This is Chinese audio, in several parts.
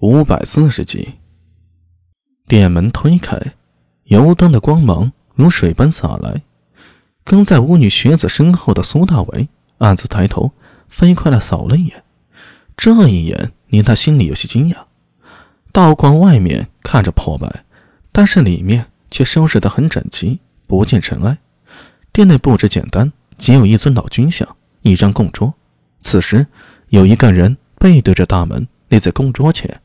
五百四十集，店门推开，油灯的光芒如水般洒来。跟在巫女学子身后的苏大伟暗自抬头，飞快的扫了一眼。这一眼令他心里有些惊讶。道观外面看着破败，但是里面却收拾得很整齐，不见尘埃。店内布置简单，仅有一尊老君像，一张供桌。此时，有一个人背对着大门，立在供桌前。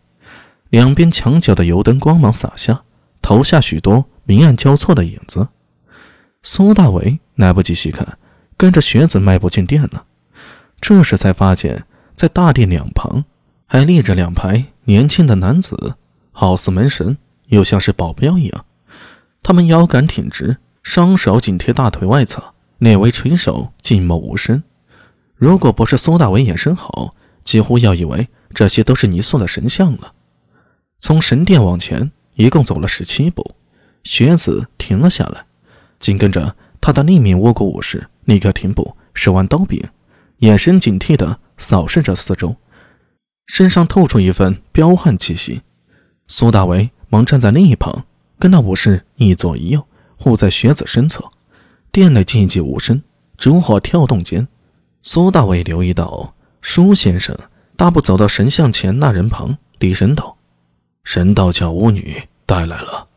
两边墙角的油灯光芒洒下，投下许多明暗交错的影子。苏大伟来不及细看，跟着学子迈步进店了。这时才发现，在大殿两旁还立着两排年轻的男子，好似门神，又像是保镖一样。他们腰杆挺直，双手紧贴大腿外侧，略微垂手，静默无声。如果不是苏大伟眼神好，几乎要以为这些都是泥塑的神像了。从神殿往前，一共走了十七步，学子停了下来。紧跟着，他的另一名倭国武士立刻停步，手腕刀柄，眼神警惕地扫视着四周，身上透出一份彪悍气息。苏大为忙站在另一旁，跟那武士一左一右，护在学子身侧。殿内寂寂无声，烛火跳动间，苏大为留意到舒先生大步走到神像前那人旁，低声道。神道教巫女带来了。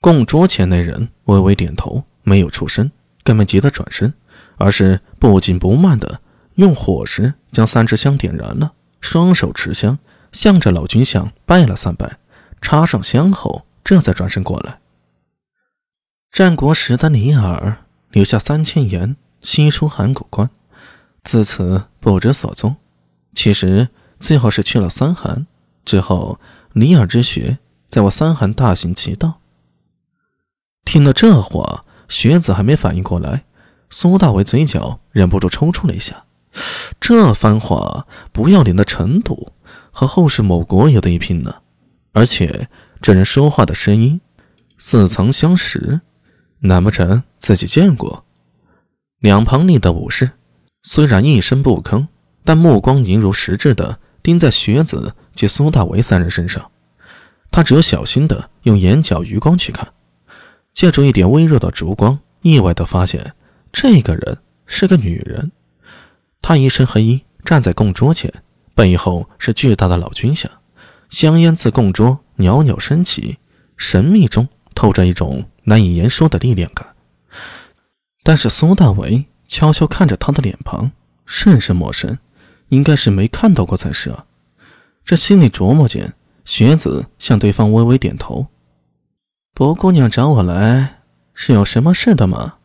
供桌前那人微微点头，没有出声，更没急得转身，而是不紧不慢地用火石将三支香点燃了，双手持香，向着老君像拜了三拜，插上香后，这才转身过来。战国时的尼尔留下三千言，西出函谷关，自此不知所踪。其实最后是去了三韩之后。尼尔之学，在我三寒大行其道。听了这话，学子还没反应过来，苏大为嘴角忍不住抽搐了一下。这番话不要脸的程度，和后世某国有的一拼呢。而且这人说话的声音似曾相识，难不成自己见过？两旁立的武士虽然一声不吭，但目光凝如实质的盯在学子。及苏大为三人身上，他只有小心的用眼角余光去看，借助一点微弱的烛光，意外的发现这个人是个女人。她一身黑衣，站在供桌前，背后是巨大的老君像，香烟自供桌袅袅升起，神秘中透着一种难以言说的力量感。但是苏大为悄悄看着她的脸庞，甚是陌生，应该是没看到过才是啊。这心里琢磨间，学子向对方微微点头。薄姑娘找我来，是有什么事的吗？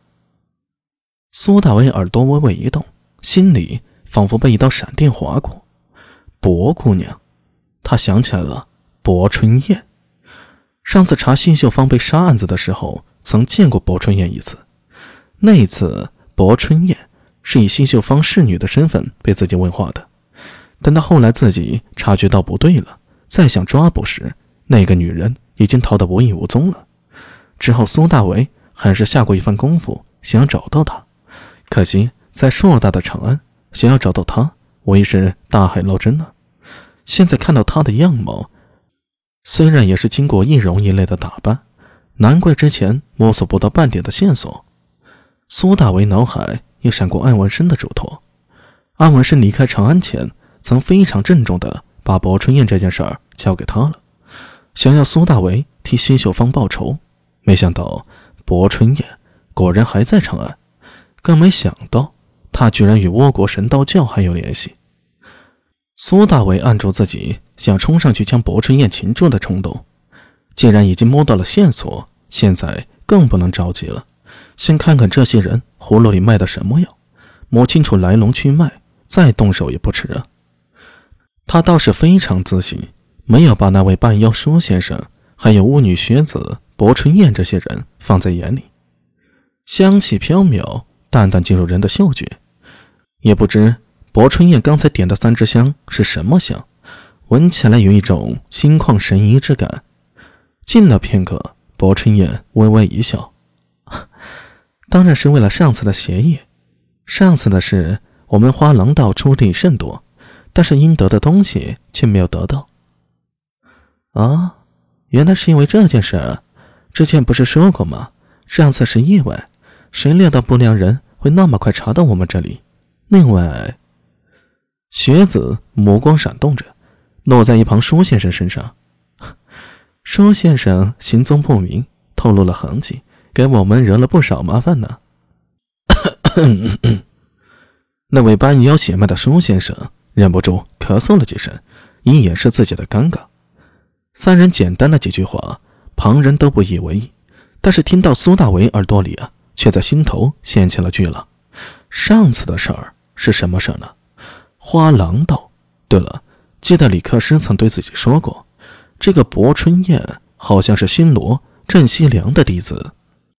苏大为耳朵微微一动，心里仿佛被一道闪电划过。薄姑娘，他想起来了，薄春燕。上次查新秀芳被杀案子的时候，曾见过薄春燕一次。那一次，薄春燕是以新秀芳侍女的身份被自己问话的。等到后来自己察觉到不对了，再想抓捕时，那个女人已经逃得无影无踪了。之后苏大为还是下过一番功夫，想要找到她。可惜在硕大的长安，想要找到她，无疑是大海捞针了。现在看到她的样貌，虽然也是经过易容一类的打扮，难怪之前摸索不到半点的线索。苏大为脑海又闪过安文生的嘱托，安文生离开长安前。曾非常郑重地把薄春燕这件事儿交给他了，想要苏大为替新秀芳报仇。没想到薄春燕果然还在长安，更没想到他居然与倭国神道教还有联系。苏大为按住自己想冲上去将薄春燕擒住的冲动，既然已经摸到了线索，现在更不能着急了，先看看这些人葫芦里卖的什么药，摸清楚来龙去脉，再动手也不迟啊。他倒是非常自信，没有把那位半妖舒先生，还有巫女学子薄春燕这些人放在眼里。香气飘渺，淡淡进入人的嗅觉。也不知薄春燕刚才点的三支香是什么香，闻起来有一种心旷神怡之感。静了片刻，薄春燕微微一笑：“ 当然是为了上次的协议。上次的事，我们花狼道出力甚多。”但是应得的东西却没有得到。啊，原来是因为这件事。之前不是说过吗？上次是意外，谁料到不良人会那么快查到我们这里？另外，学子目光闪动着，落在一旁舒先生身上。舒先生行踪不明，透露了痕迹，给我们惹了不少麻烦呢。那位半腰血脉的舒先生忍不住咳嗽了几声，以掩饰自己的尴尬。三人简单的几句话，旁人都不以为意，但是听到苏大为耳朵里啊，却在心头掀起了巨浪。上次的事儿是什么事儿呢？花郎道。对了，记得李克师曾对自己说过，这个薄春燕好像是新罗郑西凉的弟子。